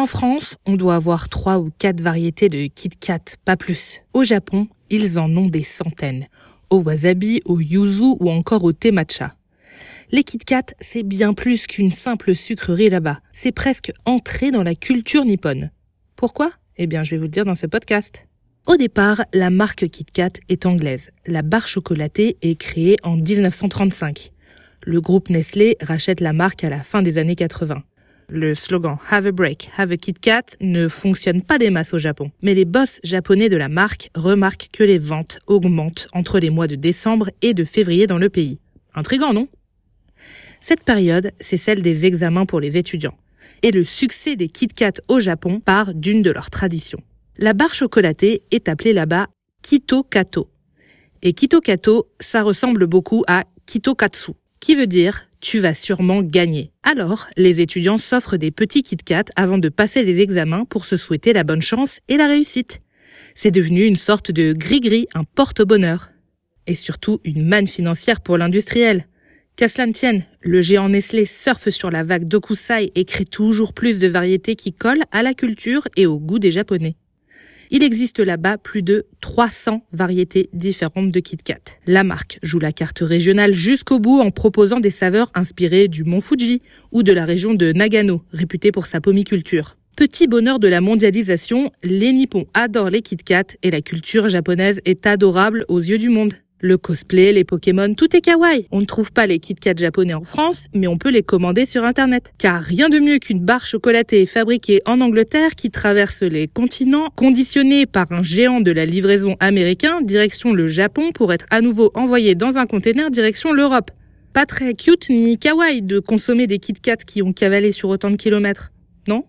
En France, on doit avoir trois ou quatre variétés de Kit Kat, pas plus. Au Japon, ils en ont des centaines. Au wasabi, au yuzu ou encore au thé matcha. Les Kit Kat, c'est bien plus qu'une simple sucrerie là-bas. C'est presque entré dans la culture nippone. Pourquoi? Eh bien, je vais vous le dire dans ce podcast. Au départ, la marque Kit Kat est anglaise. La barre chocolatée est créée en 1935. Le groupe Nestlé rachète la marque à la fin des années 80. Le slogan Have a break, have a Kit Kat ne fonctionne pas des masses au Japon. Mais les boss japonais de la marque remarquent que les ventes augmentent entre les mois de décembre et de février dans le pays. Intrigant, non? Cette période, c'est celle des examens pour les étudiants. Et le succès des Kit Kat au Japon part d'une de leurs traditions. La barre chocolatée est appelée là-bas Kito Kato. Et Kito Kato, ça ressemble beaucoup à Kito Katsu, qui veut dire tu vas sûrement gagner. Alors, les étudiants s'offrent des petits Kit Kat avant de passer les examens pour se souhaiter la bonne chance et la réussite. C'est devenu une sorte de gris-gris, un porte-bonheur. Et surtout une manne financière pour l'industriel. Qu'à cela ne tienne, le géant Nestlé surfe sur la vague d'Okusai et crée toujours plus de variétés qui collent à la culture et au goût des Japonais. Il existe là-bas plus de 300 variétés différentes de Kit Kat. La marque joue la carte régionale jusqu'au bout en proposant des saveurs inspirées du mont Fuji ou de la région de Nagano, réputée pour sa pomiculture. Petit bonheur de la mondialisation, les Nippons adorent les Kit Kat et la culture japonaise est adorable aux yeux du monde. Le cosplay, les Pokémon, tout est kawaii. On ne trouve pas les Kit Kat japonais en France, mais on peut les commander sur Internet. Car rien de mieux qu'une barre chocolatée fabriquée en Angleterre qui traverse les continents, conditionnée par un géant de la livraison américain direction le Japon pour être à nouveau envoyée dans un container direction l'Europe. Pas très cute ni kawaii de consommer des Kit Kat qui ont cavalé sur autant de kilomètres, non?